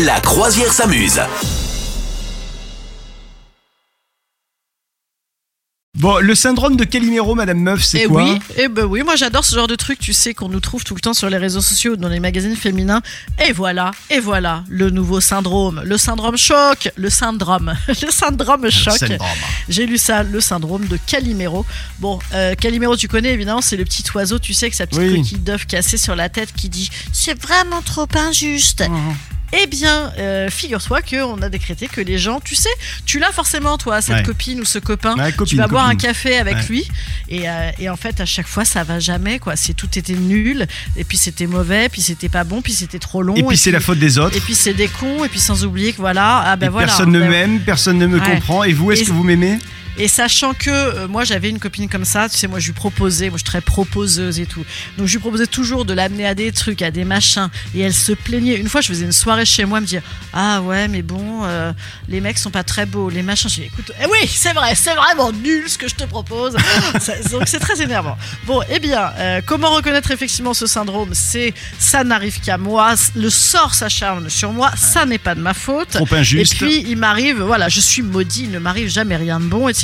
La croisière s'amuse. Bon, le syndrome de Calimero, Madame Meuf, c'est Eh quoi oui, eh ben oui, moi j'adore ce genre de truc, tu sais, qu'on nous trouve tout le temps sur les réseaux sociaux, dans les magazines féminins. Et voilà, et voilà, le nouveau syndrome, le syndrome choc, le syndrome, le syndrome choc. syndrome. J'ai lu ça, le syndrome de Calimero. Bon, euh, Calimero, tu connais évidemment, c'est le petit oiseau, tu sais, avec sa petite Oui. coquille d'œuf cassée sur la tête qui dit c'est vraiment trop injuste. Eh bien, euh, figure-toi qu'on a décrété que les gens, tu sais, tu l'as forcément, toi, cette Ouais. copine ou ce copain. Ouais, tu copine, vas boire un café avec Ouais. lui et, euh, et en fait, à chaque fois, ça va jamais, quoi. C'est tout était nul, et puis c'était mauvais, puis c'était pas bon, puis c'était trop long. Et puis c'est la faute des autres. Et puis c'est des cons, et puis sans oublier que voilà, ah ben Et voilà. personne ne ben- m'aime, personne ne me comprend. Et vous, est-ce que vous m'aimez? Et sachant que euh, moi j'avais une copine comme ça, tu sais, moi je lui proposais, moi je suis très proposeuse et tout. Donc je lui proposais toujours de l'amener à des trucs, à des machins. Et elle se plaignait. Une fois je faisais une soirée chez moi, elle me dire Ah ouais, mais bon, euh, les mecs sont pas très beaux, les machins. Je dis Écoute, eh oui, c'est vrai, c'est vraiment nul ce que je te propose. Ça- Donc c'est très énervant. Bon, eh bien, euh, comment reconnaître effectivement ce syndrome? C'est ça n'arrive qu'à moi, le sort s'acharne sur moi, ça n'est pas de ma faute. Trop injuste. Et puis il m'arrive, voilà, je suis maudit, il ne m'arrive jamais rien de bon, etc.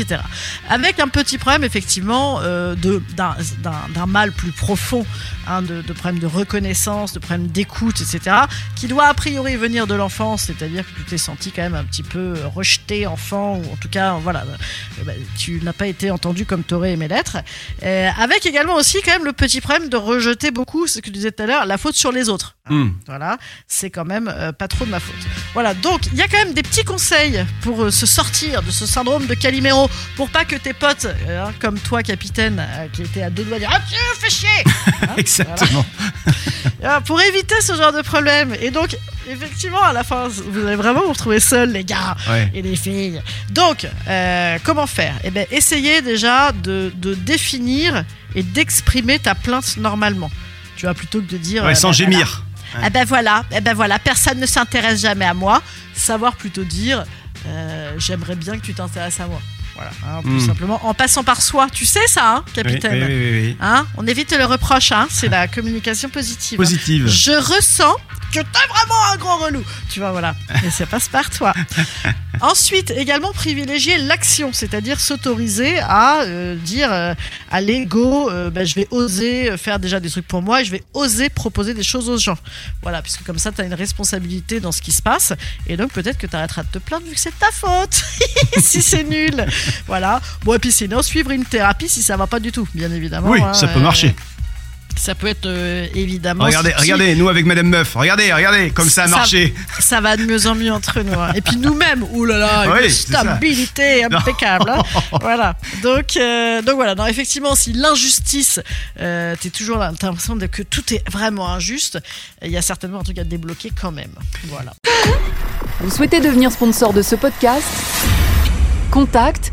Avec un petit problème effectivement euh, d'un mal plus profond, hein, de, de problème de reconnaissance, de problème d'écoute, etc. Qui doit a priori venir de l'enfance, c'est-à-dire que tu t'es senti quand même un petit peu rejeté enfant, ou en tout cas, voilà, euh, bah, tu n'as pas été entendu comme tu aurais aimé l'être. Euh, avec également aussi quand même le petit problème de rejeter beaucoup, ce que tu disais tout à l'heure, la faute sur les autres. Hmm. Voilà, c'est quand même euh, pas trop de ma faute. Voilà, donc il y a quand même des petits conseils pour euh, se sortir de ce syndrome de Calimero, pour pas que tes potes, euh, hein, comme toi, capitaine, euh, qui était à deux doigts de dire Ah, tu fais chier Hein, Exactement. voilà, Pour éviter ce genre de problème. Et donc, effectivement, à la fin, vous allez vraiment vous retrouver seuls, les gars Ouais. et les filles. Donc, euh, comment faire? Eh bien, essayez déjà de, de définir et d'exprimer ta plainte normalement. Tu vois, plutôt que de dire. Ouais, sans bah, voilà. gémir. Eh ben voilà, eh ben voilà, personne ne s'intéresse jamais à moi. Savoir plutôt dire, euh, j'aimerais bien que tu t'intéresses à moi. Voilà, hein, tout Hmm. simplement, en passant par soi. Tu sais ça, hein, capitaine oui, oui, oui. Hein On évite le reproche, hein, c'est la communication positive. Positive. Je ressens que t'es vraiment un grand relou. Tu vois, voilà. Et ça passe par toi. Ensuite, également privilégier l'action, c'est-à-dire s'autoriser à euh, dire euh, allez, go, euh, ben, je vais oser faire déjà des trucs pour moi et je vais oser proposer des choses aux gens. Voilà, puisque comme ça, tu as une responsabilité dans ce qui se passe et donc peut-être que tu arrêteras de te plaindre vu que c'est ta faute si c'est nul. Voilà. Bon, et puis sinon, suivre une thérapie si ça va pas du tout, bien évidemment. Oui, hein, ça peut euh, marcher. Ça peut être euh, évidemment. Regardez, regardez, nous avec Madame Meuf. Regardez, regardez, comme ça a Ça- marché. ça va de mieux en mieux entre nous. hein. Et puis nous-mêmes, oulala, Oui, ça. stabilité impeccable. hein. voilà. Donc, euh, donc voilà. Non, effectivement, si l'injustice, euh, t'es toujours là, t'as l'impression de- que tout est vraiment injuste, il y a certainement un truc à débloquer quand même. Voilà. Vous souhaitez devenir sponsor de ce podcast? Contact